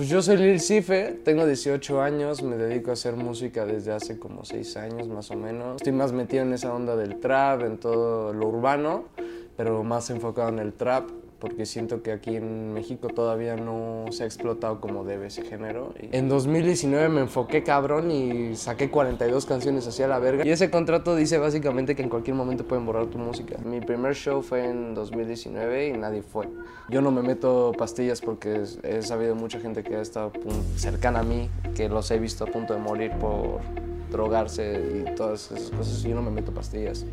Pues yo soy Lil Cife, tengo 18 años, me dedico a hacer música desde hace como 6 años más o menos. Estoy más metido en esa onda del trap, en todo lo urbano, pero más enfocado en el trap porque siento que aquí en México todavía no se ha explotado como debe ese género. En 2019 me enfoqué cabrón y saqué 42 canciones hacia la verga. Y ese contrato dice básicamente que en cualquier momento pueden borrar tu música. Mi primer show fue en 2019 y nadie fue. Yo no me meto pastillas porque he sabido mucha gente que ha estado cercana a mí, que los he visto a punto de morir por drogarse y todas esas cosas. Yo no me meto pastillas.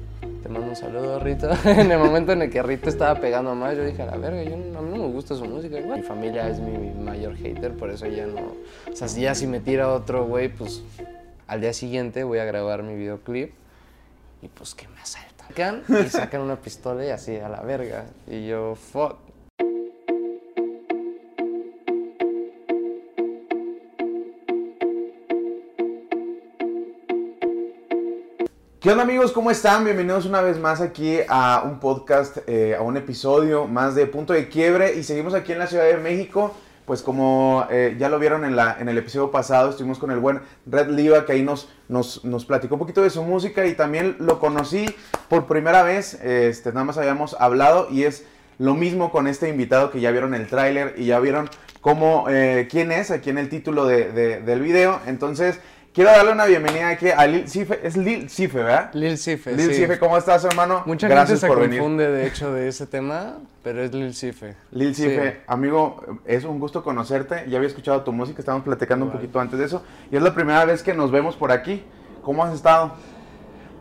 Te mando un saludo, Rito. en el momento en el que Rito estaba pegando más, yo dije, a la verga, yo a mí no me gusta su música. Mi familia es mi mayor hater, por eso ya no... O sea, si ya si me tira otro güey, pues al día siguiente voy a grabar mi videoclip y pues que me asaltan. Y sacan una pistola y así, a la verga. Y yo, fuck. ¿Qué onda amigos? ¿Cómo están? Bienvenidos una vez más aquí a un podcast, eh, a un episodio más de Punto de Quiebre y seguimos aquí en la Ciudad de México. Pues como eh, ya lo vieron en, el episodio pasado, estuvimos con el buen Red Liva que ahí nos, platicó un poquito de su música y también lo conocí por primera vez, este, nada más habíamos hablado y es lo mismo con este invitado que ya vieron el tráiler y ya vieron cómo, eh, quién es aquí en el título de, del video. Entonces... Quiero darle una bienvenida aquí a Lil Cife. Es Lil Cife, ¿verdad? Lil Cife, Lil Cife, ¿cómo estás, hermano? Mucha Gracias gente se confunde, de hecho, de ese tema, pero es Lil Cife. Lil Cife, amigo, es un gusto conocerte. Ya había escuchado tu música, estábamos platicando un poquito antes de eso. Y es la primera vez que nos vemos por aquí. ¿Cómo has estado?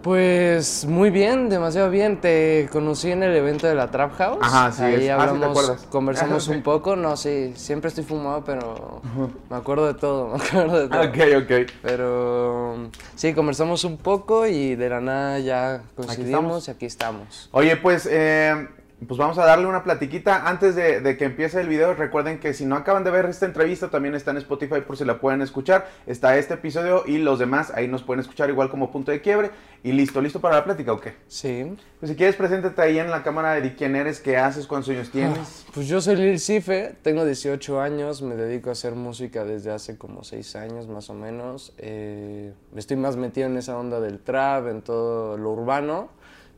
Pues muy bien, demasiado bien. Te conocí en el evento de la Trap House. Ajá, sí. Ahí ah, hablamos, conversamos un poco. No, sí, siempre estoy fumado, pero me acuerdo de todo, me acuerdo de todo. Ok, ok. Pero sí, conversamos un poco y de la nada ya coincidimos y aquí estamos. Oye, pues eh, pues vamos a darle una platiquita. Antes de, que empiece el video, recuerden que si no acaban de ver esta entrevista, también está en Spotify por si la pueden escuchar. Está este episodio y los demás ahí nos pueden escuchar igual como punto de quiebre. Y listo, ¿listo para la plática o qué? Sí. Pues si quieres, preséntate ahí en la cámara de quién eres, qué haces, cuántos años tienes. Pues yo soy Lil Cife, tengo 18 años, me dedico a hacer música desde hace como 6 años más o menos. Eh, estoy más metido en esa onda del trap, en todo lo urbano,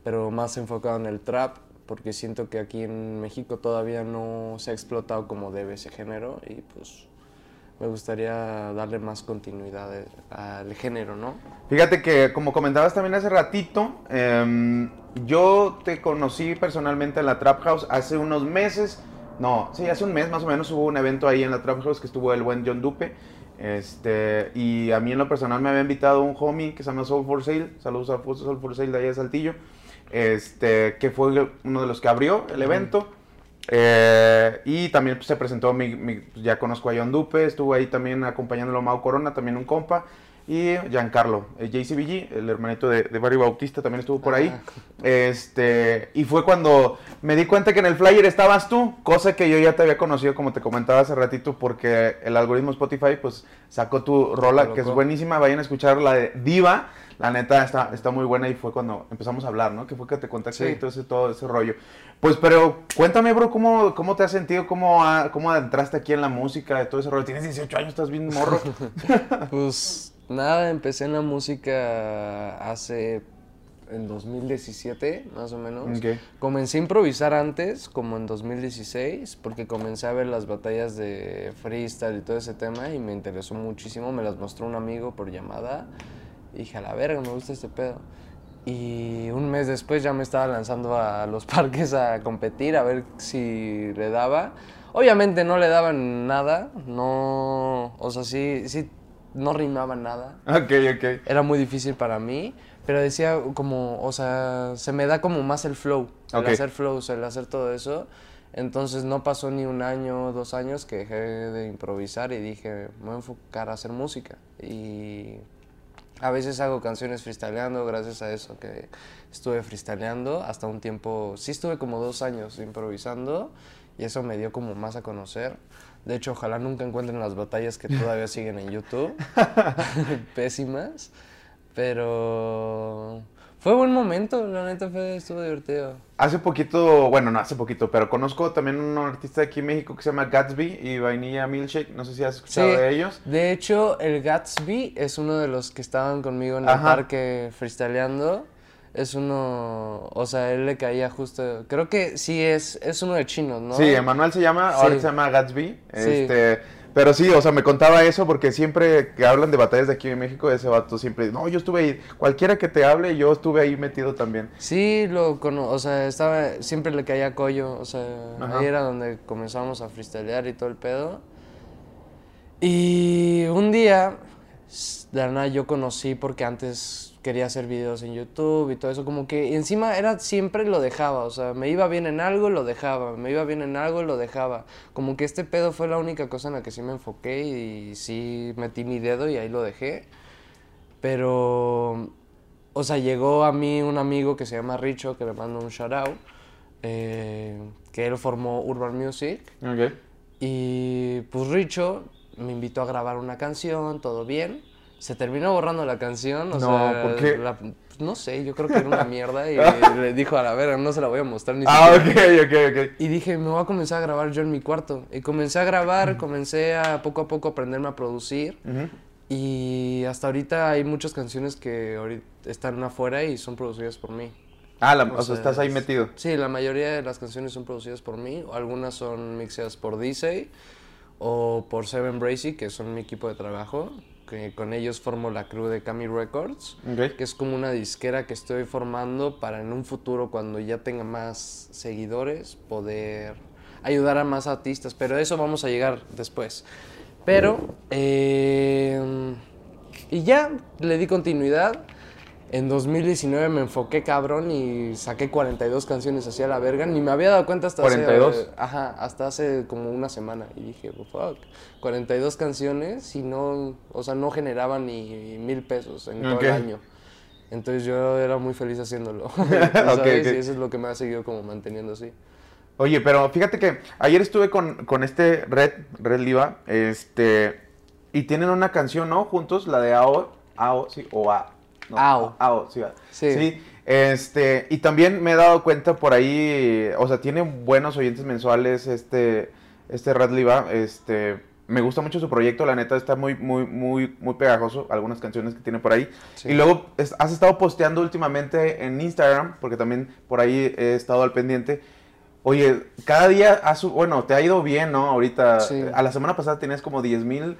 pero más enfocado en el trap porque siento que aquí en México todavía no se ha explotado como debe ese género y pues me gustaría darle más continuidad al género, ¿no? Fíjate que como comentabas también hace ratito, em, yo te conocí personalmente en la Trap House hace unos meses, no, sí, hace un mes más o menos hubo un evento ahí en la Trap House que estuvo el buen John Dupe. Este, y a mí en lo personal me había invitado un homie que se llama Soul for Sale, saludos a Soul for Sale de allá de Saltillo este, que fue uno de los que abrió el evento. Eh, y también pues, se presentó, mi, pues, ya conozco a John Dupe, estuvo ahí también acompañándolo Mau Corona, también un compa. Y Giancarlo, el JCBG, el hermanito de, de Barry Bautista, también estuvo por ahí. Ah. Este, y fue cuando me di cuenta que en el flyer estabas tú, cosa que yo ya te había conocido, como te comentaba hace ratito, porque el algoritmo Spotify pues sacó tu rola, que es buenísima. Vayan a escuchar la de Diva la neta está, está muy buena y fue cuando empezamos a hablar, ¿no? Que fue que te contacté y todo ese, todo ese rollo. Pues, pero cuéntame, bro, ¿cómo, cómo te has sentido? ¿Cómo, cómo entraste aquí en la música, de todo ese rollo? Tienes 18 años, estás bien morro. pues nada, empecé en la música hace en 2017, más o menos. Comencé a improvisar antes, como en 2016, porque comencé a ver las batallas de freestyle y todo ese tema y me interesó muchísimo. Me las mostró un amigo por llamada dije, a la verga, me gusta este pedo. Y un mes después ya me estaba lanzando a los parques a competir, a ver si le daba. Obviamente no le daban nada, no, o sea, sí, sí, no rimaba nada. Ok, ok. Era muy difícil para mí, pero decía como, o sea, se me da como más el flow, el hacer flow, el hacer todo eso. Entonces no pasó ni un año, dos años que dejé de improvisar y dije, me voy a enfocar a hacer música. Y a veces hago canciones freestyleando, gracias a eso que estuve freestyleando. Hasta un tiempo, sí estuve como dos años improvisando y eso me dio como más a conocer. De hecho, ojalá nunca encuentren las batallas que todavía siguen en YouTube. Pésimas. Pero Fue buen momento, la neta fue, estuvo divertido. Hace poquito, bueno, no hace poquito, pero conozco también un artista aquí en México que se llama Gatsby y Vainilla Milkshake. No sé si has escuchado Sí. de ellos. De hecho, el Gatsby es uno de los que estaban conmigo en el Ajá. parque freestyleando. Es uno, o sea, él le caía justo, creo que sí es, es uno de chinos, ¿no? Sí, Emanuel se llama, ahora Sí. se llama Gatsby. Sí. Este, pero sí, o sea, me contaba eso porque siempre que hablan de batallas de aquí en México, ese vato siempre, no, yo estuve ahí, cualquiera que te hable, yo estuve ahí metido también. Sí, lo cono o sea, estaba, siempre le caía collo, o sea, Ajá. ahí era donde comenzamos a freestylear y todo el pedo. Y un día, de yo conocí porque antes quería hacer videos en YouTube y todo eso, como que encima era siempre lo dejaba, o sea, me iba bien en algo, lo dejaba, me iba bien en algo, lo dejaba. Como que este pedo fue la única cosa en la que sí me enfoqué y sí metí mi dedo y ahí lo dejé. Pero, o sea, llegó a mí un amigo que se llama Richo, que le mando un shout out, eh, que él formó Urban Music. Ok. Y pues Richo me invitó a grabar una canción, todo bien. Se terminó borrando la canción, o No, sea, ¿por qué? la- pues, no sé, yo creo que era una mierda y le dijo a la verga, no se la voy a mostrar ni Ah, siquiera. ok, ok, ok. Y dije, me voy a comenzar a grabar yo en mi cuarto. Y comencé a grabar, comencé a poco a poco aprenderme a producir. Ujú. Y hasta ahorita hay muchas canciones que ahorita están afuera y son producidas por mí. Ah, la- O o sea, sea, estás ahí metido. Sí, la mayoría de las canciones son producidas por mí. Algunas son mixeadas por DJ o por Seven Bracy, que son mi equipo de trabajo. Que con ellos formo la crew de Cami Records, que es como una disquera que estoy formando para en un futuro, cuando ya tenga más seguidores, poder ayudar a más artistas. Pero eso vamos a llegar después. Pero, eh, y ya le di continuidad. En 2019 me enfoqué cabrón y saqué 42 canciones hacia la verga. Ni me había dado cuenta hasta 42. hace... Ajá, hasta hace como una semana. Y dije, "Oh, fuck, 42 canciones y no... O sea, no generaba ni mil pesos en todo el año. Entonces yo era muy feliz haciéndolo. ¿sabes? Ok, ok. Y eso es lo que me ha seguido como manteniendo así. Oye, pero fíjate que ayer estuve con, con este Red, Red Liva, este, y tienen una canción, ¿no? Juntos, la de AO, AO, sí, o A. no, AO. AO, sí, este, y también me he dado cuenta por ahí, o sea, tiene buenos oyentes mensuales este, este Liva, este, me gusta mucho su proyecto, la neta está muy, muy, muy, muy pegajoso, algunas canciones que tiene por ahí. Sí. Y luego es- has estado posteando últimamente en Instagram, porque también por ahí he estado al pendiente. Oye, cada día, has, bueno, te ha ido bien, ¿no? Ahorita, Sí. a la semana pasada tenías como 10 mil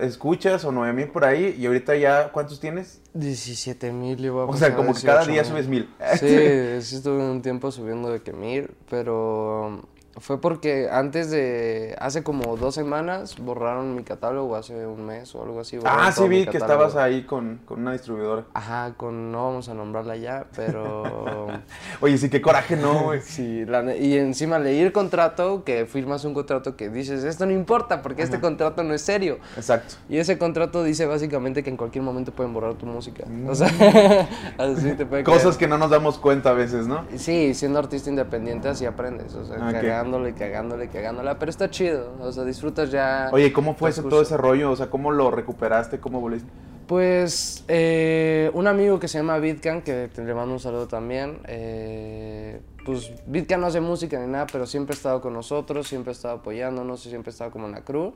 escuchas o 9 mil por ahí, y ahorita ya, ¿cuántos tienes? 17 mil a O sea, como que cada 18 día subes mil. Sí, sí estuve un tiempo subiendo de que mil, pero fue porque antes de, hace como dos semanas, borraron mi catálogo, hace un mes o algo así. Ah, sí vi que estabas ahí con, con una distribuidora. Ajá, con, no vamos a nombrarla ya, pero... Oye, sí, qué coraje, ¿no, güey? Sí, la y encima leí el contrato, que firmas un contrato que dices, esto no importa porque este contrato no es serio. Exacto. Y ese contrato dice básicamente que en cualquier momento pueden borrar tu música. O sea, así te puede Mm. Cosas creer. que no nos damos cuenta a veces, ¿no? Sí, siendo artista independiente así aprendes, o sea, Ok. Cagándole, cagándole, cagándola, pero está chido, o sea, disfrutas ya. Oye, ¿cómo fue todo ese rollo? O sea, ¿cómo lo recuperaste? ¿Cómo volviste? Pues eh, un amigo que se llama Bitcan, que te le mando un saludo también, eh, pues Bitcan no hace música ni nada, pero siempre ha estado con nosotros, siempre ha estado apoyándonos, siempre ha estado como en la crew.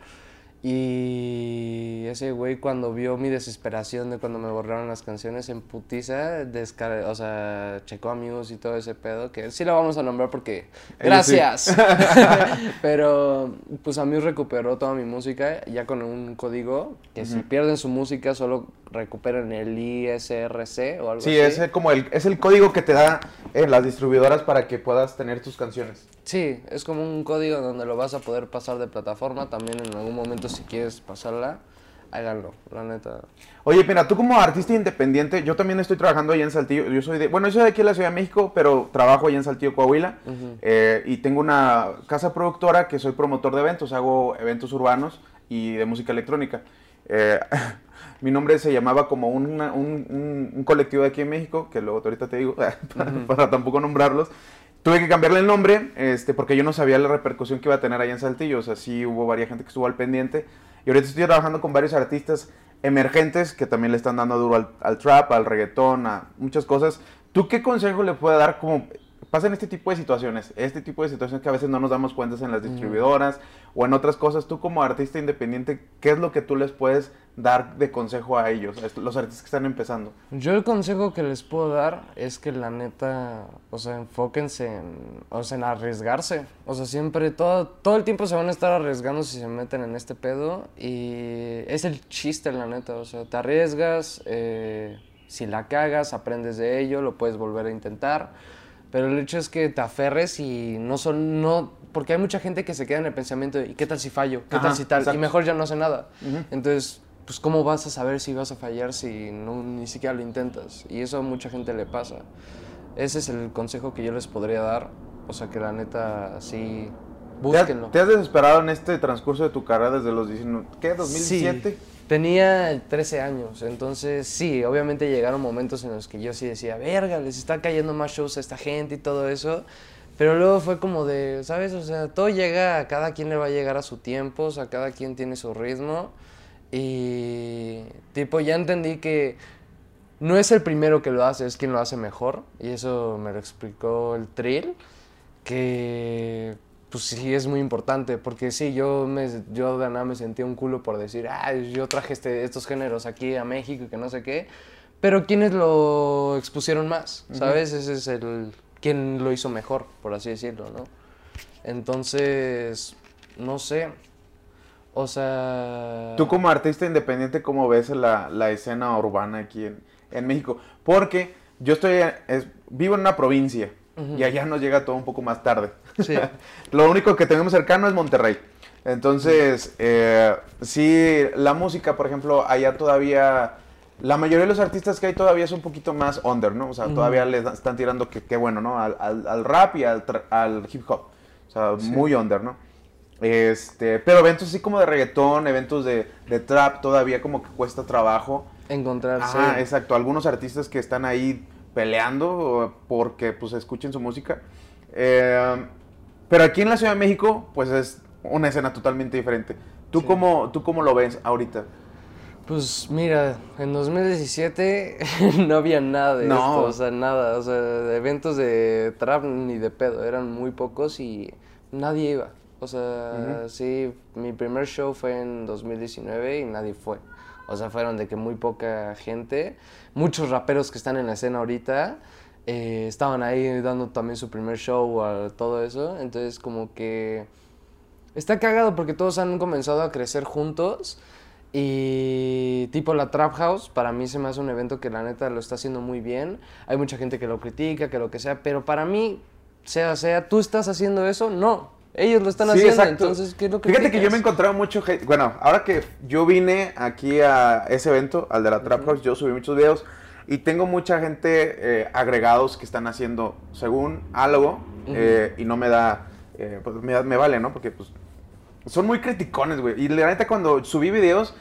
Y ese güey cuando vio mi desesperación de cuando me borraron las canciones en putiza, o sea, checó amigos y todo ese pedo, que sí lo vamos a nombrar porque... Sí. Gracias. Pero pues a mí recuperó toda mi música ya con un código que si pierden su música solo recuperan el ISRC o algo Sí, así. es el- como el, es el código que te da en las distribuidoras para que puedas tener tus canciones. Sí, es como un código donde lo vas a poder pasar de plataforma. También en algún momento si quieres pasarla, háganlo, la neta. Oye, mira, tú como artista independiente, yo también estoy trabajando allá en Saltillo. Yo soy de, bueno, yo soy de aquí en la Ciudad de México, pero trabajo allá en Saltillo, Coahuila. Eh, y tengo una casa productora que soy promotor de eventos, hago eventos urbanos y de música electrónica. Eh, mi nombre se llamaba como una- un, un- un colectivo de aquí en México, que luego ahorita te digo, para, para tampoco nombrarlos. Tuve que cambiarle el nombre este, porque yo no sabía la repercusión que iba a tener allá en Saltillo. O sea, sí hubo varias gente que estuvo al pendiente. Y ahorita estoy trabajando con varios artistas emergentes que también le están dando duro al, al trap, al reggaetón, a muchas cosas. ¿Tú qué consejo le puedes dar como pasan este tipo de situaciones, este tipo de situaciones que a veces no nos damos cuenta en las distribuidoras o en otras cosas, tú como artista independiente, ¿qué es lo que tú les puedes dar de consejo a ellos, a los artistas que están empezando? Yo el consejo que les puedo dar es que la neta, o sea, enfóquense en, o sea, en arriesgarse. O sea, siempre, todo, todo el tiempo se van a estar arriesgando si se meten en este pedo y es el chiste, la neta. O sea, te arriesgas, eh, si la cagas, aprendes de ello, lo puedes volver a intentar pero el hecho es que te aferres y no son, no, porque hay mucha gente que se queda en el pensamiento de, ¿y qué tal si fallo? ¿Qué tal si tal? Y mejor ya no hace nada. Entonces, pues ¿cómo vas a saber si vas a fallar si no, ni siquiera lo intentas? Y eso a mucha gente le pasa. Ese es el consejo que yo les podría dar. O sea, que la neta, sí, búsquenlo. ¿Te has, desesperado en este transcurso de tu carrera desde los 19, ¿qué? ¿2007? Sí. Tenía 13 años, entonces sí, obviamente llegaron momentos en los que yo sí decía, verga, les está cayendo más shows a esta gente y todo eso, pero luego fue como de, ¿sabes? O sea, todo llega, a cada quien le va a llegar a su tiempo, o sea, cada quien tiene su ritmo y tipo ya entendí que no es el primero que lo hace, es quien lo hace mejor y eso me lo explicó el Trill, que pues sí es muy importante, porque sí, yo, me, yo de nada me sentía un culo por decir, ah, yo traje este, estos géneros aquí a México y que no sé qué, pero ¿quiénes lo expusieron más? ¿Sabes? Ese es el, quién lo hizo mejor, por así decirlo, ¿no? Entonces, no sé, o sea... Tú como artista independiente, ¿cómo ves la, la escena urbana aquí en, en, México? Porque yo estoy, vivo en una provincia y allá nos llega todo un poco más tarde. Lo único que tenemos cercano es Monterrey. Entonces, eh, sí, la música, por ejemplo, allá todavía... La mayoría de los artistas que hay todavía es un poquito más under, ¿no? O sea, todavía le están tirando que, bueno, ¿no? Al, rap y al, hip hop. O sea, muy under, ¿no? Este, pero eventos así como de reggaetón, eventos de, trap, todavía como que cuesta trabajo. Encontrarse. Ah, exacto. Algunos artistas que están ahí peleando porque pues escuchen su música. Eh, pero aquí en la Ciudad de México, pues es una escena totalmente diferente. ¿Tú, cómo, ¿tú cómo lo ves ahorita? Pues mira, en 2017 no había nada de esto, o sea, nada, o sea, eventos de trap ni de pedo, eran muy pocos y nadie iba. O sea, sí, mi primer show fue en 2019 y nadie fue. O sea, fueron de que muy poca gente, muchos raperos que están en la escena ahorita eh, estaban ahí dando también su primer show a todo eso. Entonces como que está cagado porque todos han comenzado a crecer juntos. Y tipo la Trap House, para mí se me hace un evento que la neta lo está haciendo muy bien. Hay mucha gente que lo critica, que lo que sea, pero para mí, sea, sea, tú estás haciendo eso, no. Ellos lo están haciendo, entonces, ¿qué es lo que Fíjate que yo me encontraba mucho Bueno, ahora que yo vine aquí a ese evento, al de la Trap House, yo subí muchos videos y tengo mucha gente eh, agregados que están haciendo según algo eh, y no me da, eh, pues me, me, vale, ¿no? Porque pues son muy criticones, güey. Y la neta cuando subí videos,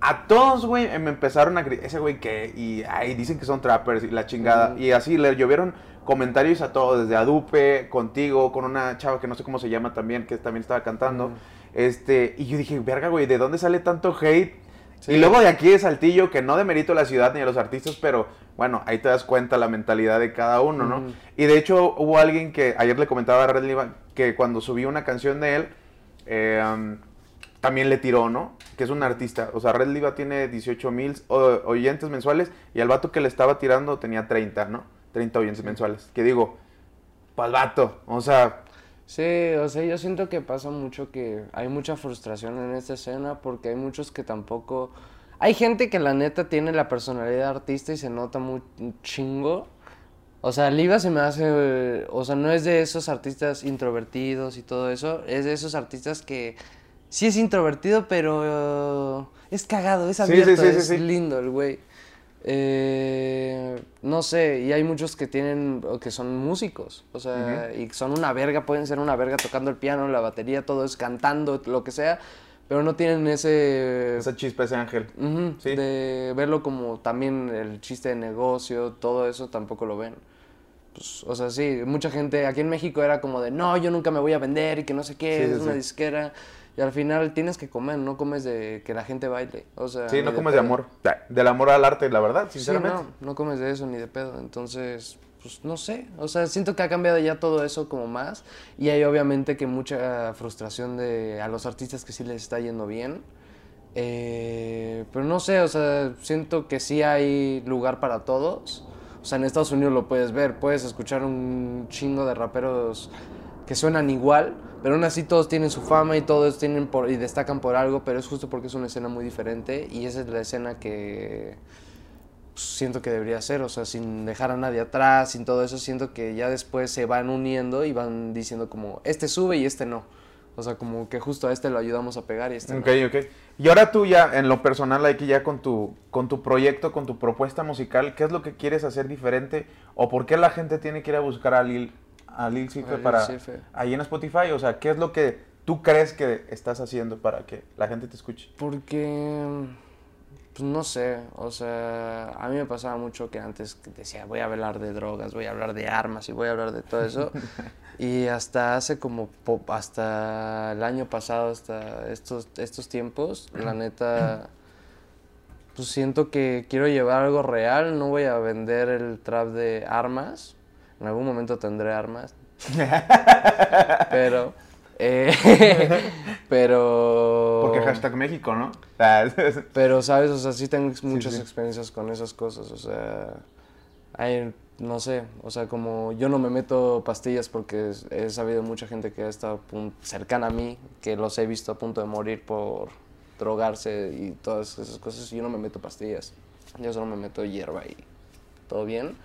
a todos, güey, me empezaron a ese güey que, y ahí dicen que son trappers y la chingada. Y así le llovieron comentarios a todos, desde a Dupe, contigo, con una chava que no sé cómo se llama también, que también estaba cantando. Este, y yo dije, verga, güey, ¿de dónde sale tanto hate? Y luego de aquí de Saltillo, que no demerito a la ciudad ni a los artistas, pero bueno, ahí te das cuenta la mentalidad de cada uno, ¿no? Y de hecho hubo alguien que ayer le comentaba a Red Liva que cuando subí una canción de él, eh, también le tiró, ¿no? Que es un artista. O sea, Red Liva tiene 18 mil oyentes mensuales y al vato que le estaba tirando tenía 30, ¿no? 30 oyentes mensuales. Que digo, pa'l vato, o sea... Sí, o sea, yo siento que pasa mucho que hay mucha frustración en esta escena porque hay muchos que tampoco... Hay gente que la neta tiene la personalidad de artista y se nota muy chingo. O sea, Liva se me hace... O sea, no es de esos artistas introvertidos y todo eso. Es de esos artistas que sí es introvertido, pero es cagado, es abierto, es lindo el güey. Eh, no sé, y hay muchos que tienen, que son músicos, o sea, y son una verga, pueden ser una verga tocando el piano, la batería, todo es cantando, lo que sea, pero no tienen ese... Esa chispa, ese ángel. De verlo como también el chiste de negocio, todo eso tampoco lo ven. Pues, o sea, sí, mucha gente aquí en México era como de, no, yo nunca me voy a vender y que no sé qué, es una disquera. Y al final tienes que comer, no comes de que la gente baile. O sea, sí, no comes de, amor. Del amor al arte, la verdad, sinceramente. Sí, no, no comes de eso ni de pedo. Entonces, pues no sé, o sea, siento que ha cambiado ya todo eso como más y hay obviamente que mucha frustración de a los artistas que sí les está yendo bien. Eh, pero no sé, o sea, siento que sí hay lugar para todos. O sea, en Estados Unidos lo puedes ver, puedes escuchar un chingo de raperos que suenan igual, pero aún así todos tienen su fama y todos tienen por, y destacan por algo, pero es justo porque es una escena muy diferente y esa es la escena que pues, siento que debería ser, o sea, sin dejar a nadie atrás, sin todo eso, siento que ya después se van uniendo y van diciendo como, este sube y este no. O sea, como que justo a este lo ayudamos a pegar y este Ok, ok. Y ahora tú ya, en lo personal, aquí ya con tu, con tu proyecto, con tu propuesta musical, ¿qué es lo que quieres hacer diferente? ¿O por qué la gente tiene que ir a buscar a Lil, a Lil Cife para ahí en Spotify? O sea, ¿qué es lo que tú crees que estás haciendo para que la gente te escuche? Porque pues no sé, o sea, a mí me pasaba mucho que antes decía, voy a hablar de drogas, voy a hablar de armas y voy a hablar de todo eso. y hasta hace como, hasta el año pasado, hasta estos, estos tiempos, la neta, pues siento que quiero llevar algo real, no voy a vender el trap de armas. En algún momento tendré armas. Pero eh, pero... Porque hashtag México, ¿no? pero, ¿sabes? O sea, sí tengo muchas experiencias con esas cosas. O sea, hay, no sé, o sea, como yo no me meto pastillas porque he sabido mucha gente que ha estado cercana a mí, que los he visto a punto de morir por drogarse y todas esas cosas. Yo no me meto pastillas. Yo solo me meto hierba y todo bien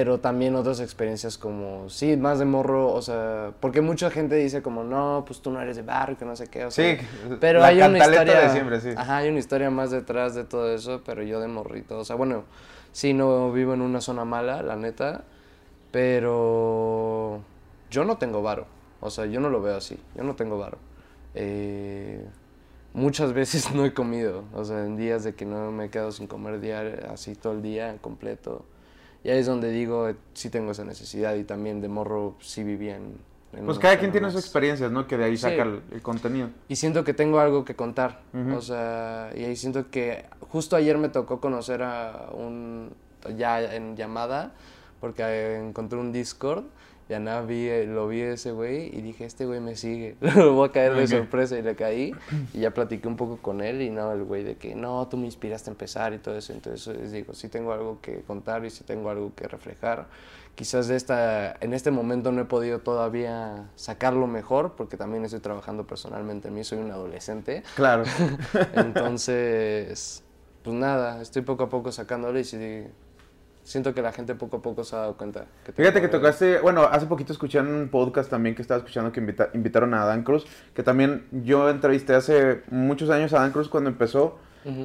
pero también otras experiencias como, sí, más de morro, o sea, porque mucha gente dice como, no, pues tú no eres de barrio, que no sé qué, o sea, sí, pero hay una historia, de siempre, sí. Ajá, hay una historia más detrás de todo eso, pero yo de morrito, o sea, bueno, sí, no vivo en una zona mala, la neta, pero yo no tengo varo, o sea, yo no lo veo así, yo no tengo varo. Eh, muchas veces no he comido, o sea, en días de que no me he quedado sin comer diario, así todo el día completo y ahí es donde digo, eh, sí tengo esa necesidad y también de morro sí vivía en... pues cada quien tiene sus experiencias, ¿no? Que de ahí saca el, contenido. Y siento que tengo algo que contar. O sea, y ahí siento que justo ayer me tocó conocer a un... ya en llamada, porque encontré un Discord ya nada, vi, eh, lo vi ese güey y dije, este güey me sigue, lo voy a caer de sorpresa y le caí y ya platiqué un poco con él y no, el güey de que no, tú me inspiraste a empezar y todo eso, entonces digo, sí tengo algo que contar y sí tengo algo que reflejar. Quizás de esta, en este momento no he podido todavía sacarlo mejor porque también estoy trabajando personalmente en mí, soy un adolescente. Claro. entonces, pues nada, estoy poco a poco sacándolo y sí siento que la gente poco a poco se ha dado cuenta. Fíjate que tocaste, bueno, hace poquito escuché en un podcast también que estaba escuchando que invitaron a Dan Cruz, que también yo entrevisté hace muchos años a Dan Cruz cuando empezó,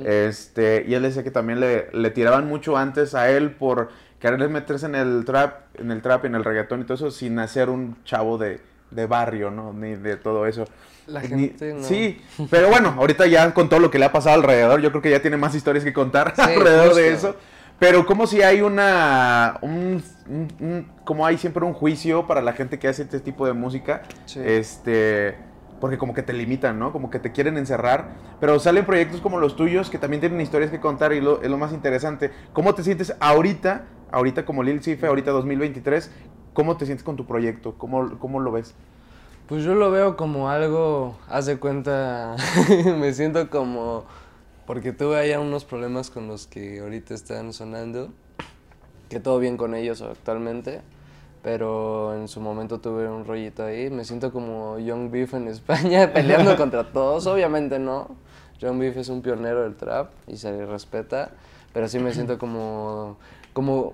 este, y él decía que también le, le, tiraban mucho antes a él por querer meterse en el trap, en el trap, en el reggaetón y todo eso, sin hacer un chavo de, de barrio, ¿no? Ni de todo eso. La gente no. Sí, pero bueno, ahorita ya con todo lo que le ha pasado alrededor, yo creo que ya tiene más historias que contar alrededor de eso. Pero como si hay una... Un, como hay siempre un juicio para la gente que hace este tipo de música. Este... Porque como que te limitan, ¿no? Como que te quieren encerrar. Pero salen proyectos como los tuyos que también tienen historias que contar y lo, es lo más interesante. ¿Cómo te sientes ahorita, ahorita como Lil Cife, ahorita 2023? ¿Cómo te sientes con tu proyecto? ¿Cómo, cómo lo ves? Pues yo lo veo como algo, haz de cuenta, me siento como porque tuve allá unos problemas con los que ahorita están sonando, que todo bien con ellos actualmente, pero en su momento tuve un rollito ahí. Me siento como Young Beef en España, peleando contra todos. Obviamente no. Young Beef es un pionero del trap y se le respeta, pero sí me siento como, como,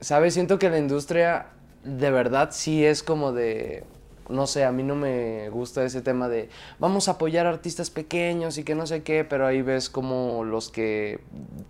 ¿sabes? Siento que la industria de verdad sí es como de no sé, a mí no me gusta ese tema de vamos a apoyar artistas pequeños y que no sé qué, pero ahí ves como los que,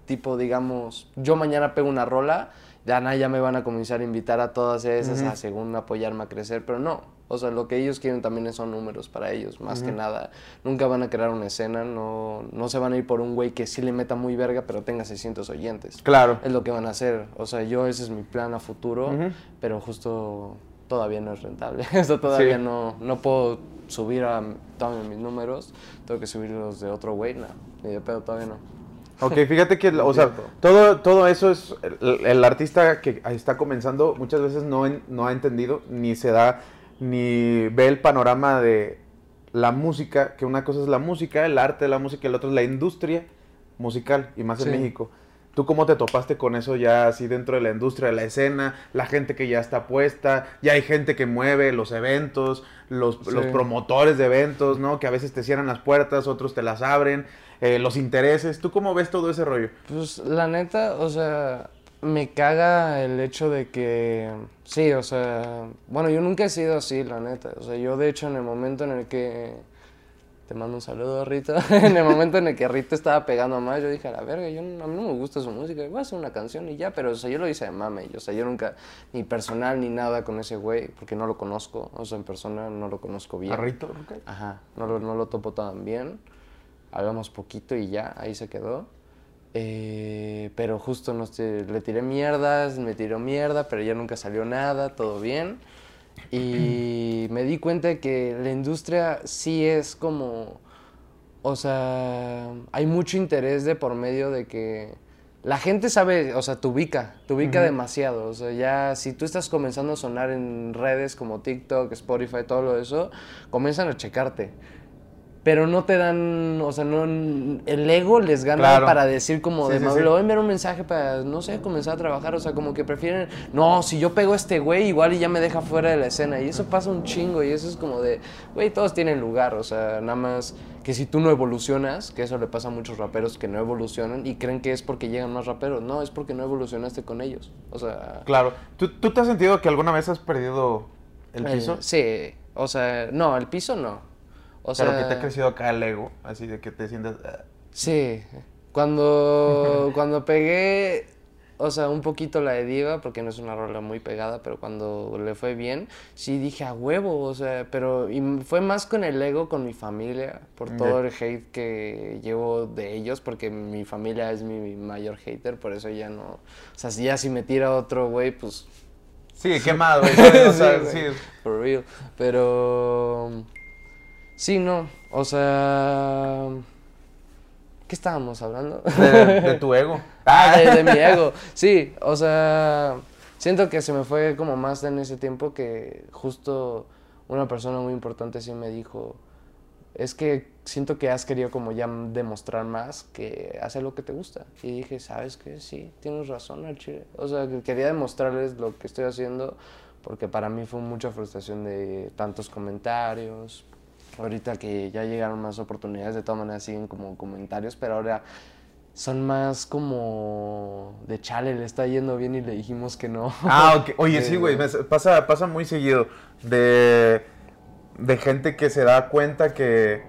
tipo, digamos, yo mañana pego una rola, ya, ya me van a comenzar a invitar a todas esas a según apoyarme a crecer, pero no, o sea, lo que ellos quieren también son números para ellos, más que nada. Nunca van a crear una escena, no, no se van a ir por un güey que sí le meta muy verga, pero tenga 600 oyentes. Claro. Es lo que van a hacer. O sea, yo ese es mi plan a futuro, pero justo todavía no es rentable. Esto todavía no, no puedo subir a todos mis números. Tengo que subir los de otro güey, no. Ni de pedo, todavía no. Ok, fíjate que, o sea, todo, todo eso es, el, el artista que está comenzando muchas veces no, en- no ha entendido, ni se da, ni ve el panorama de la música, que una cosa es la música, el arte de la música, y el otro es la industria musical, y más en. México. ¿Tú cómo te topaste con eso ya así dentro de la industria de la escena? La gente que ya está puesta, ya hay gente que mueve los eventos, los, Sí. los promotores de eventos, ¿no? Que a veces te cierran las puertas, otros te las abren, eh, los intereses. ¿Tú cómo ves todo ese rollo? Pues la neta, o sea, me caga el hecho de que, sí, o sea, bueno, yo nunca he sido así, la neta. O sea, yo de hecho en el momento en el que, te mando un saludo, Rita, en el momento en el que Rita estaba pegando más, yo dije, a la verga, yo, no- a mí no me gusta su música, voy a hacer una canción y ya, pero, o sea, yo lo hice de mame, y, o sea, yo nunca, ni personal ni nada con ese güey, porque no lo conozco, o sea, en persona no lo conozco bien. ¿Arrito? Ajá, no lo, no lo topo tan bien. Hablamos poquito y ya, ahí se quedó. Eh, pero justo no sé, le tiré mierdas, me tiró mierda, pero ya nunca salió nada, todo bien. Y me di cuenta de que la industria sí es como, o sea, hay mucho interés de por medio de que la gente sabe, o sea, te ubica, te ubica demasiado. O sea, ya si tú estás comenzando a sonar en redes como TikTok, Spotify, todo lo eso, comienzan a checarte. Pero no te dan, o sea, no, el ego les gana Claro. para decir como Sí, de, sí, "Me sí. le voy a enviar un mensaje para, no sé, comenzar a trabajar. O sea, como que prefieren, no, si yo pego a este güey, igual y ya me deja fuera de la escena. Y eso pasa un chingo y eso es como de, güey, todos tienen lugar. O sea, nada más que si tú no evolucionas, que eso le pasa a muchos raperos que no evolucionan y creen que es porque llegan más raperos. No, es porque no evolucionaste con ellos. O sea... Claro. ¿Tú, tú te has sentido que alguna vez has perdido el eh, piso? sí, o sea, no, el piso no. O Pero sea, que te ha crecido acá el ego, así de que te sientas... ah, Sí, cuando, cuando pegué, o sea, un poquito la de Diva, porque no es una rola muy pegada, pero cuando le fue bien, sí dije a huevo, o sea, pero y fue más con el ego, con mi familia, por todo Ya. el hate que llevo de ellos, porque mi familia es mi mayor hater, por eso ya no, o sea, si ya si me tira otro güey, pues Sí, quemado, güey. O sea, Sí, sí. For real. Pero. Sí, no. O sea. ¿Qué estábamos hablando? De, de tu ego. Ah, de, de mi ego. Sí, o sea. Siento que se me fue como más en ese tiempo que justo una persona muy importante sí me dijo. Es que siento que has querido como ya demostrar más que hacer lo que te gusta. Y dije, ¿sabes qué? Sí, tienes razón al chile. O sea, que quería demostrarles lo que estoy haciendo porque para mí fue mucha frustración de tantos comentarios. Ahorita que ya llegaron más oportunidades, de todas maneras siguen como comentarios, pero ahora son más como de chale, le está yendo bien y le dijimos que no. Ah, ok. Oye, Sí, sí, güey. Pasa, pasa muy seguido de, de gente que se da cuenta que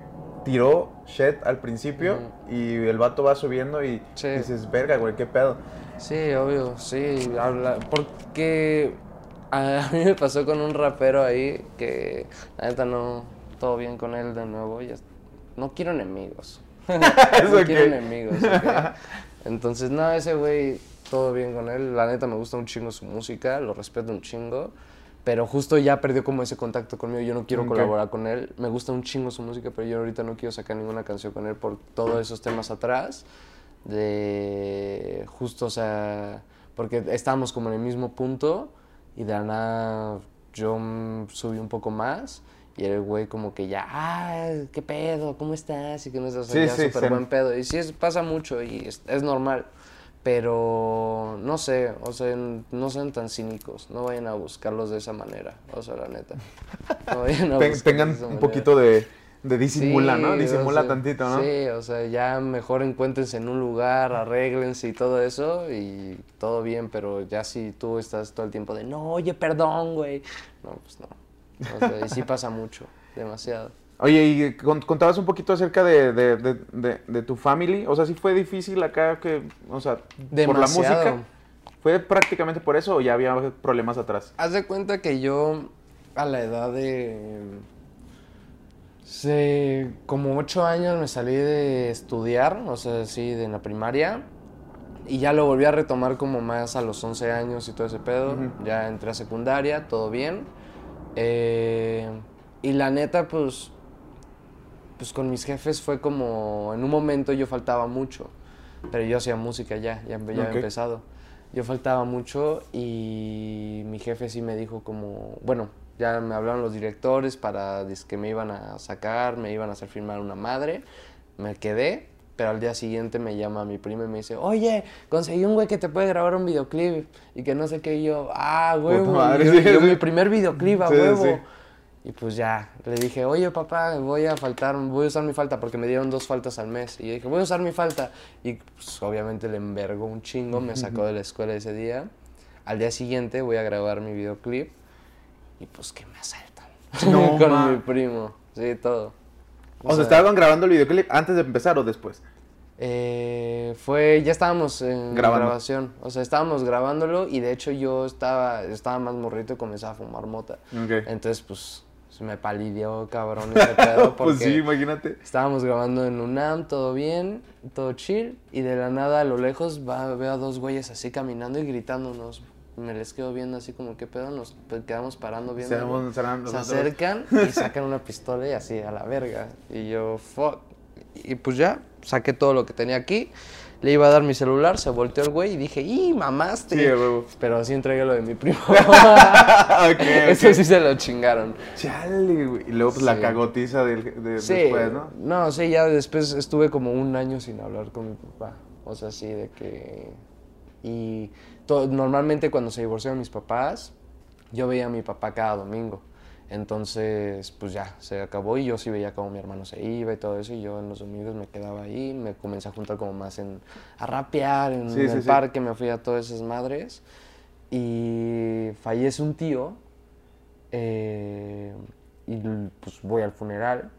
tiró shit al principio y el vato va subiendo y Sí. dices, verga, güey, qué pedo. Sí, obvio, sí, habla, porque a mí me pasó con un rapero ahí que la neta no, todo bien con él de nuevo, ya, no quiero enemigos, no ok. quiero enemigos, ¿ok? Entonces, no, ese güey, todo bien con él, la neta me gusta un chingo su música, lo respeto un chingo, pero justo ya perdió como ese contacto conmigo, yo no quiero Ok. colaborar con él, me gusta un chingo su música, pero yo ahorita no quiero sacar ninguna canción con él por todos esos temas atrás de justo, o sea, porque estábamos como en el mismo punto y de la nada yo mm, subí un poco más y el güey como que ya, ah, ¿qué pedo? ¿Cómo estás? Y que no estás, Sí, sí, súper sí. buen pedo. Y sí, es, pasa mucho y es, es normal, pero no sé, o sea, no sean tan cínicos, no vayan a buscarlos de esa manera, o sea, la neta. No vayan a Ten- tengan un poquito de, de disimula, Sí, ¿no? o Disimula sea, tantito, ¿no? Sí, o sea, ya mejor encuéntrense en un lugar, arréglense y todo eso y todo bien, pero ya si tú estás todo el tiempo de, no, oye, perdón, güey. No, pues no. O sea, y sí pasa mucho, demasiado. Oye, y con- contabas un poquito acerca de, de, de, tu family. O sea, sí fue difícil acá que, o sea, por la música. ¿Fue prácticamente por eso o ya había problemas atrás? Haz de cuenta que yo a la edad de... se- como ocho años me salí de estudiar, o sea, sí, de la primaria. Y ya lo volví a retomar como más a los 11 años y todo ese pedo. Ya entré a secundaria, todo bien. Eh, y la neta, pues, pues con mis jefes fue como, en un momento yo faltaba mucho. pero yo hacía música ya, ya, ya había empezado. Yo faltaba mucho y mi jefe sí me dijo como, bueno, ya me hablaron los directores para que me iban a sacar, me iban a hacer firmar una madre, me quedé, pero al día siguiente me llama mi prima y me dice, oye, conseguí un güey que te puede grabar un videoclip y que no sé qué, y yo, ah, huevo, madre, y yo, sí, yo sí. mi primer videoclip a Sí, huevo. Y pues ya, le dije, oye papá, voy a faltar, voy a usar mi falta, porque me dieron dos faltas al mes. Y dije, voy a usar mi falta. Y pues obviamente le envergó un chingo, me sacó de la escuela ese día. Al día siguiente voy a grabar mi videoclip y pues que me asaltan. No, Con ma. mi primo, sí, todo. O sea, estaban grabando el videoclip antes de empezar o después. Eh, fue, ya estábamos en Grabando. grabación, o sea, estábamos grabándolo y de hecho yo estaba, estaba más morrito y comenzaba a fumar mota. Entonces, pues, se me palideó cabrón ese pedo porque pues sí, imagínate. estábamos grabando en UNAM, todo bien, todo chill, y de la nada a lo lejos va, veo a dos güeyes así caminando y gritándonos. Me les quedo viendo así como, ¿qué pedo? Nos quedamos parando viendo. Se nosotros. acercan y sacan una pistola y así, a la verga. Y yo, fuck. Y pues ya, saqué todo lo que tenía aquí. Le iba a dar mi celular, se volteó el güey y dije, ¡y mamaste! Sí, a huevo. Pero así entregué lo de mi primo. ok, Eso sí se lo chingaron. Chale, güey. Y luego pues, la cagotiza del, de, Sí, después, ¿no? no, sí, ya después estuve como un año sin hablar con mi papá. O sea, sí, de que... Y to- normalmente cuando se divorciaron mis papás, yo veía a mi papá cada domingo. Entonces, pues ya, se acabó y yo sí veía como mi hermano se iba y todo eso. Y yo en los domingos me quedaba ahí, me comencé a juntar como más en... a rapear en Sí, el sí, sí. parque, me fui a todas esas madres. Y fallece un tío eh, y pues voy al funeral,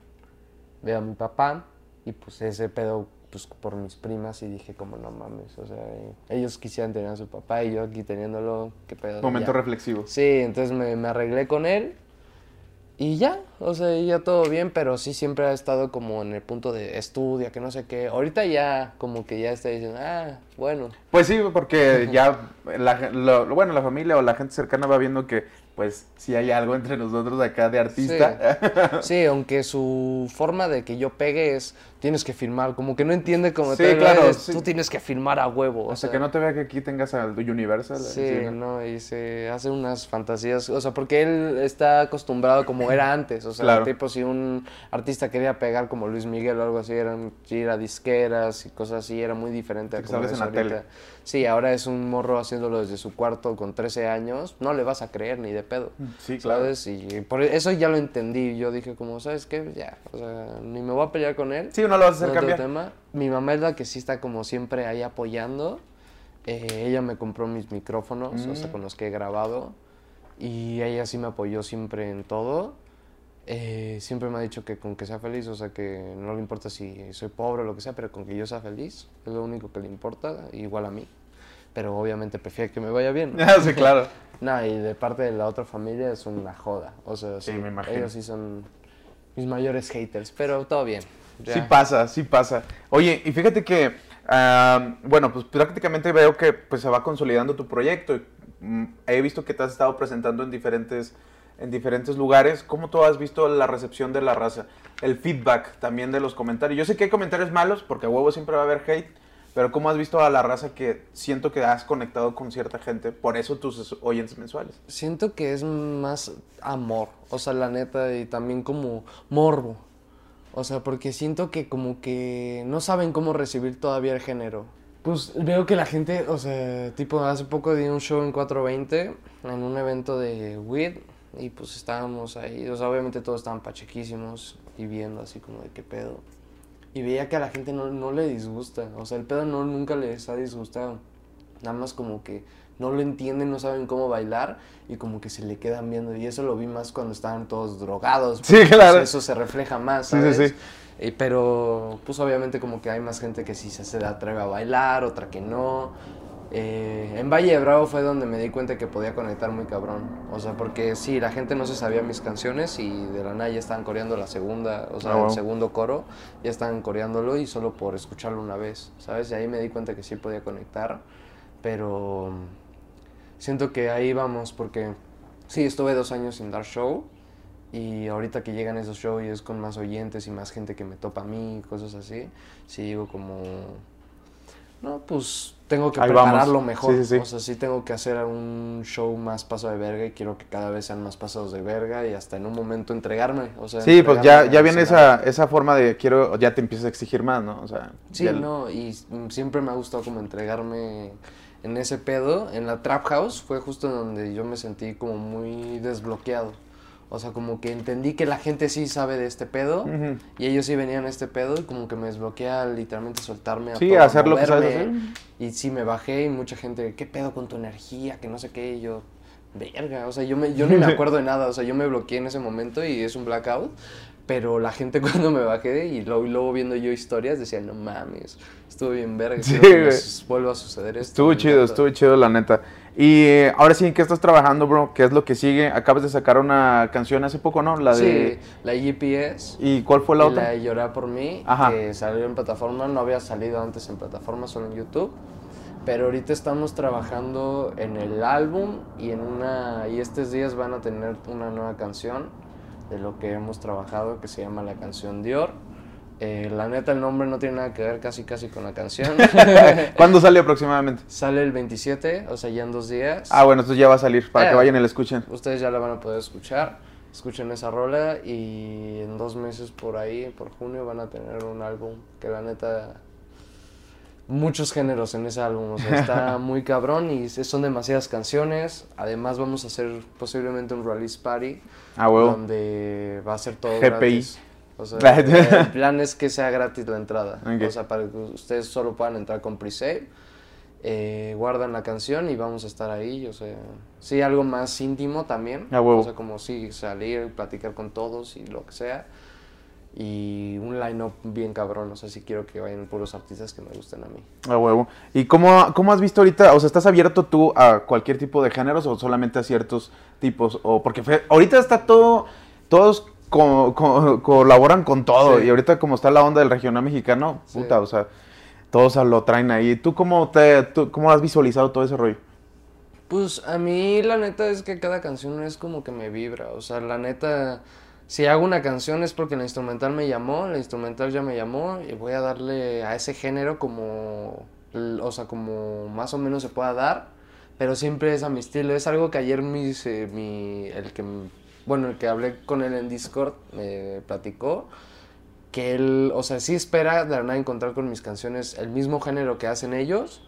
veo a mi papá y pues ese pedo pues por mis primas y dije como no mames, o sea, ellos quisieran tener a su papá y yo aquí teniéndolo, qué pedo. Momento ya. reflexivo. Sí, entonces me, me arreglé con él y ya, o sea, ya todo bien, pero sí siempre ha estado como en el punto de estudia, que no sé qué. Ahorita ya como que ya está diciendo, ah, bueno. Pues sí, porque ya la, lo, bueno, la familia o la gente cercana va viendo que pues si hay algo entre nosotros acá de artista. Sí, aunque su forma de que yo pegue es, tienes que firmar, como que no entiende como Sí, tal, claro, sí. tú tienes que firmar a huevo. o sea, que no te vea que aquí tengas al Universal. Sí, no, y se hace unas fantasías, o sea, porque él está acostumbrado como era antes, o sea, Claro. tipo si un artista quería pegar como Luis Miguel o algo así, eran ir a disqueras y cosas así, era muy diferente a Que como sales es en la tele. Sí, ahora es un morro haciéndolo desde su cuarto con 13 años, no le vas a creer ni de pedo. Sí, claro. ¿Sabes? Y por eso ya lo entendí. Yo dije, como, ¿sabes qué? Ya, o sea, ni me voy a pelear con él. Sí, no lo vas a hacer cambiar. tema. Mi mamá es la que sí está como siempre ahí apoyando. Eh, ella me compró mis micrófonos, o sea, Mm. con los que he grabado. Y ella sí me apoyó siempre en todo. Eh, siempre me ha dicho que con que sea feliz, o sea, que no le importa si soy pobre o lo que sea, pero con que yo sea feliz, es lo único que le importa, igual a mí. Pero obviamente prefiere que me vaya bien. ¿no? sí, claro. No, y de parte de la otra familia es una joda. O sea, Sí, sí, me imagino. ellos sí son mis mayores haters, pero todo bien. Sí pasa, sí pasa. Oye, y fíjate que, ah, bueno, pues prácticamente veo que pues, se va consolidando tu proyecto. Mm, He visto que te has estado presentando en diferentes, en diferentes lugares. ¿Cómo tú has visto la recepción de la raza? El feedback también de los comentarios. Yo sé que hay comentarios malos, porque a huevo siempre va a haber hate, pero ¿cómo has visto a la raza que siento que has conectado con cierta gente? Por eso tus oyentes mensuales. Siento que es más amor, o sea, la neta, y también como morbo. O sea, porque siento que como que no saben cómo recibir todavía el género. Pues veo que la gente, o sea, tipo, hace poco di un show en 420 en un evento de WID y pues estábamos ahí, o sea, obviamente todos estaban pachequísimos y viendo así como de qué pedo. Y veía que a la gente no, no le disgusta, o sea, el pedo no, nunca les ha disgustado. Nada más como que no lo entienden, no saben cómo bailar y como que se le quedan viendo. Y eso lo vi más cuando estaban todos drogados. Sí, porque, claro. pues, eso se refleja más, Sí, sí, ¿sabes? sí. Eh, pero pues obviamente como que hay más gente que sí se, se atreve a bailar, otra que no. Eh, en Valle de Bravo fue donde me di cuenta que podía conectar muy cabrón. O sea, porque sí, la gente no se sabía mis canciones y de la nada ya estaban coreando la segunda, o sea, Ah, wow. el segundo coro, ya estaban coreándolo y solo por escucharlo una vez, ¿sabes? Y ahí me di cuenta que sí podía conectar, pero siento que ahí vamos porque sí, estuve dos años sin dar show y ahorita que llegan esos shows y es con más oyentes y más gente que me topa a mí, cosas así, sí digo como... pues tengo que Ahí vamos. prepararlo mejor. Sí, sí, sí. O sea, sí tengo que hacer un show más paso de verga y quiero que cada vez sean más pasados de verga y hasta en un momento entregarme. O sea, Sí, pues ya, ya viene esa, esa forma de quiero, ya te empiezas a exigir más, ¿no? O sea, Sí, ya- no, y siempre me ha gustado como entregarme en ese pedo. En la Trap House fue justo donde yo me sentí como muy desbloqueado. O sea, como que entendí que la gente sí sabe de este pedo y ellos sí venían a este pedo y como que me desbloquea literalmente soltarme a Sí, todo, a hacer lo que sabes hacer. Y sí, me bajé y mucha gente, ¿qué pedo con tu energía? Que no sé qué. Y yo, verga. O sea, yo, me, yo ni me acuerdo de nada. O sea, yo me bloqueé en ese momento y es un blackout. Pero la gente cuando me bajé y luego, y luego viendo yo historias decía, no mames, estuvo bien verga. Sí, que vuelva a suceder esto. Estuvo chido, encanta". estuvo chido, la neta. Y eh, ahora sí, ¿en qué estás trabajando, bro? ¿Qué es lo que sigue? Acabas de sacar una canción hace poco, ¿no? La de... Sí, la GPS. ¿Y cuál fue la y otra? La de Llorar por mí, Ajá. que salió en plataforma, no había salido antes en plataforma, solo en YouTube. Pero ahorita estamos trabajando en el álbum y en una y estos días van a tener una nueva canción de lo que hemos trabajado que se llama la canción Dior. Eh, la neta el nombre no tiene nada que ver casi casi con la canción. ¿Cuándo sale aproximadamente? Sale el 27, o sea, ya en dos días. Ah, bueno, entonces ya va a salir para que Eh. vayan y la escuchen. Ustedes ya la van a poder escuchar. Escuchen esa rola y en dos meses por ahí, por junio, van a tener un álbum que la neta... Muchos géneros en ese álbum, o sea, está muy cabrón y son demasiadas canciones. Además vamos a hacer posiblemente un release party Ah, donde va a ser todo GPI. gratis. O sea, el plan es que sea gratis la entrada. O sea, para que ustedes solo puedan entrar con pre-save. eh, guardan la canción y vamos a estar ahí. O sea, sí, algo más íntimo también. O sea, como sí, salir, platicar con todos y lo que sea. Y un line-up bien cabrón. O sea, sí quiero que vayan puros artistas que me gusten a mí. A huevo. ¿Y cómo, cómo has visto ahorita? O sea, ¿estás abierto tú a cualquier tipo de géneros o solamente a ciertos tipos? O porque fue- ahorita está todo, todos co- co- colaboran con todo. Sí. Y ahorita como está la onda del regional mexicano, Sí. puta, o sea, todos lo traen ahí. ¿Tú cómo, te, tú cómo has visualizado todo ese rollo? Pues a mí la neta es que cada canción es como que me vibra, o sea, la neta, si hago una canción es porque la instrumental me llamó, la instrumental ya me llamó y voy a darle a ese género como, o sea, como más o menos se pueda dar, pero siempre es a mi estilo, es algo que ayer mi, se- mi el que, bueno, el que hablé con él en Discord me platicó, que él, o sea, sí espera de la nada encontrar con mis canciones el mismo género que hacen ellos,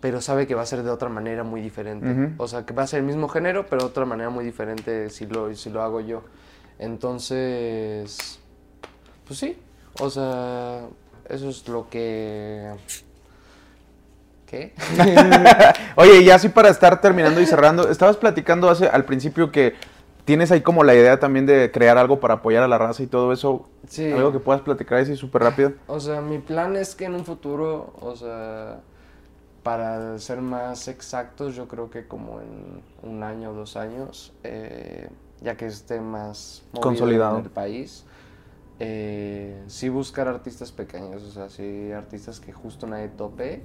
pero sabe que va a ser de otra manera muy diferente. O sea, que va a ser el mismo género, pero de otra manera muy diferente si lo, si lo hago yo. Entonces, pues sí, o sea, eso es lo que... ¿Qué? Oye, y así para estar terminando y cerrando, estabas platicando hace, al principio que tienes ahí como la idea también de crear algo para apoyar a la raza y todo eso. Sí. Algo que puedas platicar así súper rápido. O sea, mi plan es que en un futuro, o sea, para ser más exactos, yo creo que como en un año o dos años, eh, ya que esté más Consolidado. en el país, eh, sí buscar artistas pequeños, o sea, sí artistas que justo nadie tope,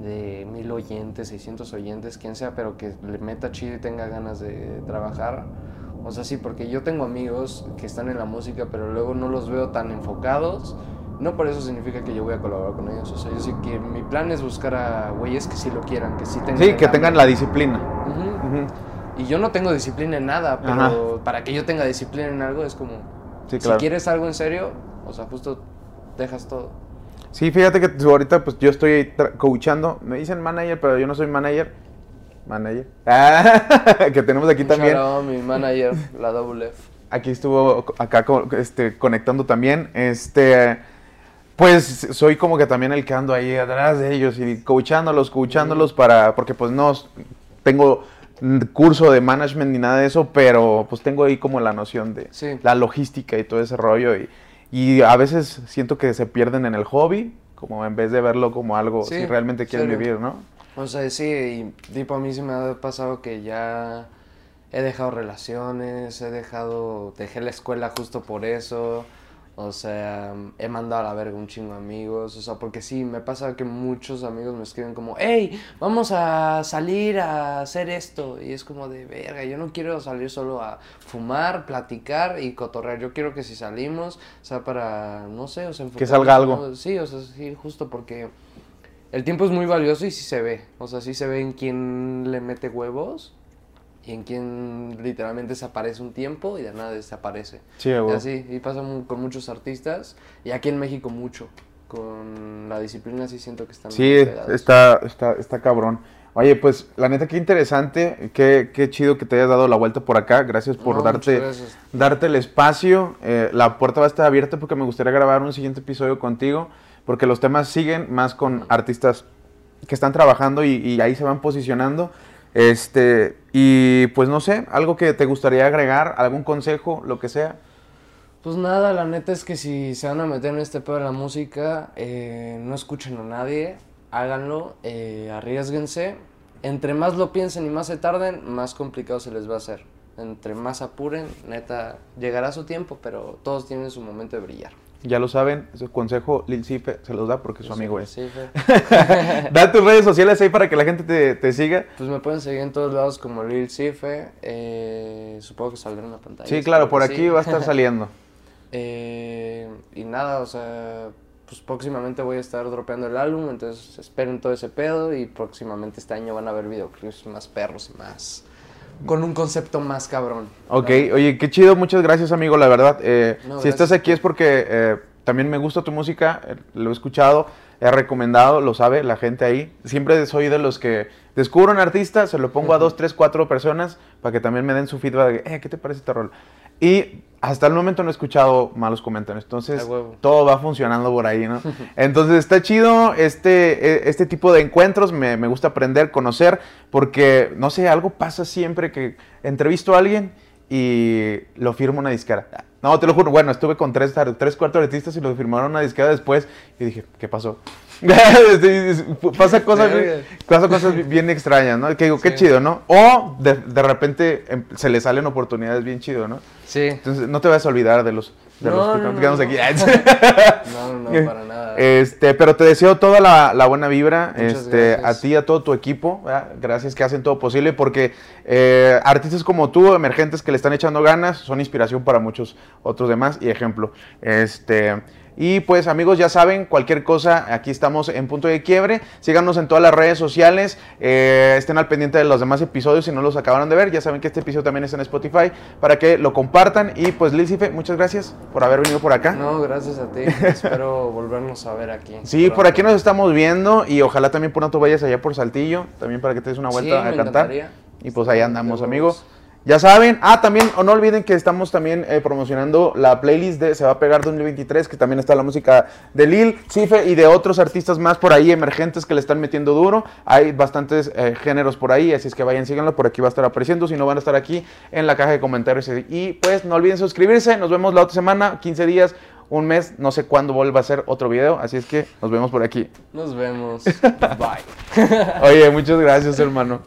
de mil oyentes, 600 oyentes, quien sea, pero que le meta chido y tenga ganas de trabajar. O sea, sí, porque yo tengo amigos que están en la música, pero luego no los veo tan enfocados. No por eso significa que yo voy a colaborar con ellos. O sea, yo sí que mi plan es buscar a güeyes que sí lo quieran, que sí tengan. Sí, que tengan la disciplina. Ujú. Ujú. Y yo no tengo disciplina en nada, pero para que yo tenga disciplina en algo es como. Sí, Si claro. quieres algo en serio, o sea, justo dejas todo. Sí, fíjate que ahorita pues yo estoy coachando. Me dicen manager, pero yo no soy manager. Manager. Ah, que tenemos aquí también. a mi manager, la Double F. Aquí estuvo acá este, conectando también. Este, pues soy como que también el que ando ahí atrás de ellos y coachándolos, coachándolos para, porque pues no tengo curso de management ni nada de eso, pero pues tengo ahí como la noción de Sí. la logística y todo ese rollo y, y a veces siento que se pierden en el hobby, como en vez de verlo como algo Sí, si realmente quieren serio. vivir, ¿no? O sea, sí, y tipo a mí sí me ha pasado que ya he dejado relaciones, he dejado, dejé la escuela justo por eso, o sea, he mandado a la verga un chingo de amigos, o sea, porque sí, me pasa que muchos amigos me escriben como, hey, vamos a salir a hacer esto, y es como de verga, yo no quiero salir solo a fumar, platicar y cotorrear, yo quiero que si salimos, sea para, no sé, o sea, Que enfocarnos salga algo. Sí, o sea, sí, justo porque el tiempo es muy valioso y sí se ve. O sea, sí se ve en quién le mete huevos y en quién literalmente desaparece un tiempo y de nada desaparece. Sí, Y güey. así, y pasa con muchos artistas y aquí en México mucho. Con la disciplina sí siento que están Sí, está, está, está cabrón. Oye, pues la neta, qué interesante, qué, qué chido que te hayas dado la vuelta por acá. Gracias por No, darte, gracias. darte el espacio. Eh, la puerta va a estar abierta porque me gustaría grabar un siguiente episodio contigo, porque los temas siguen más con artistas que están trabajando y, y ahí se van posicionando. Este, y pues no sé, algo que te gustaría agregar, algún consejo, lo que sea. Pues nada, la neta es que si se van a meter en este pedo de la música, eh, no escuchen a nadie, háganlo, eh, arriesguense. Entre más lo piensen y más se tarden, más complicado se les va a hacer. Entre más apuren, neta, llegará su tiempo, pero todos tienen su momento de brillar. Ya lo saben, ese consejo Lil Cife se los da porque su amigo es. Da tus redes sociales ahí para que la gente te, te siga. Pues me pueden seguir en todos lados como Lil Cife, eh, supongo que saldrá en la pantalla. Sí, claro, por aquí sí. va a estar saliendo. Eh, y nada, o sea, pues próximamente voy a estar dropeando el álbum, entonces esperen todo ese pedo y próximamente este año van a ver videoclips más perros y más... Con un concepto más cabrón. Ok, oye, qué chido, muchas gracias amigo, la verdad. Eh, No, si estás aquí es porque eh, también me gusta tu música, eh, lo he escuchado, he recomendado, lo sabe la gente ahí. Siempre soy de los que descubro un artista, se lo pongo a dos, tres, cuatro personas para que también me den su feedback de, eh, ¿qué te parece este rol? Y hasta el momento no he escuchado malos comentarios, entonces todo va funcionando por ahí, ¿no? Entonces está chido este, eh, este tipo de encuentros, me, me gusta aprender, conocer, porque, no sé, algo pasa siempre que entrevisto a alguien y lo firma una disquera. No, te lo juro, bueno, estuve con tres, tres cuatro artistas y lo firmaron una disquera después y dije, ¿qué pasó? pasa cosas, pasa cosas bi- bien extrañas, ¿no? Que digo, qué chido, ¿no? O de, de repente em, se le salen oportunidades bien chido, ¿no? Sí. Entonces no te vas a olvidar de los, de los No, que no, quedamos no, aquí. No, no, no, para nada. Este, pero te deseo toda la, la buena vibra, Muchas este, gracias. a ti y a todo tu equipo, ¿verdad? gracias que hacen todo posible, porque eh, artistas como tú, emergentes que le están echando ganas, son inspiración para muchos otros demás y ejemplo. Este, y pues amigos, ya saben, cualquier cosa, aquí estamos en punto de quiebre. Síganos en todas las redes sociales, eh, estén al pendiente de los demás episodios si no los acabaron de ver. Ya saben que este episodio también está en Spotify para que lo compartan. Y pues Licife, muchas gracias por haber venido por acá. No, gracias a ti. Espero volvernos a ver aquí. Sí, por aquí nos estamos viendo y ojalá también pronto vayas allá por Saltillo, también para que te des una Sí, vuelta me a cantar. encantaría. Y pues ahí andamos, amigos. Ya saben, ah, también, o no olviden que estamos también eh, promocionando la playlist de Se va a pegar 2023, que también está la música de Lil, Cife y de otros artistas más por ahí emergentes que le están metiendo duro. Hay bastantes eh, géneros por ahí, así es que vayan, síganlo, por aquí va a estar apareciendo, si no van a estar aquí en la caja de comentarios. Y pues no olviden suscribirse, nos vemos la otra semana, 15 días, un mes, no sé cuándo vuelva a ser otro video, así es que nos vemos por aquí. Nos vemos. Bye. Oye, muchas gracias, hermano.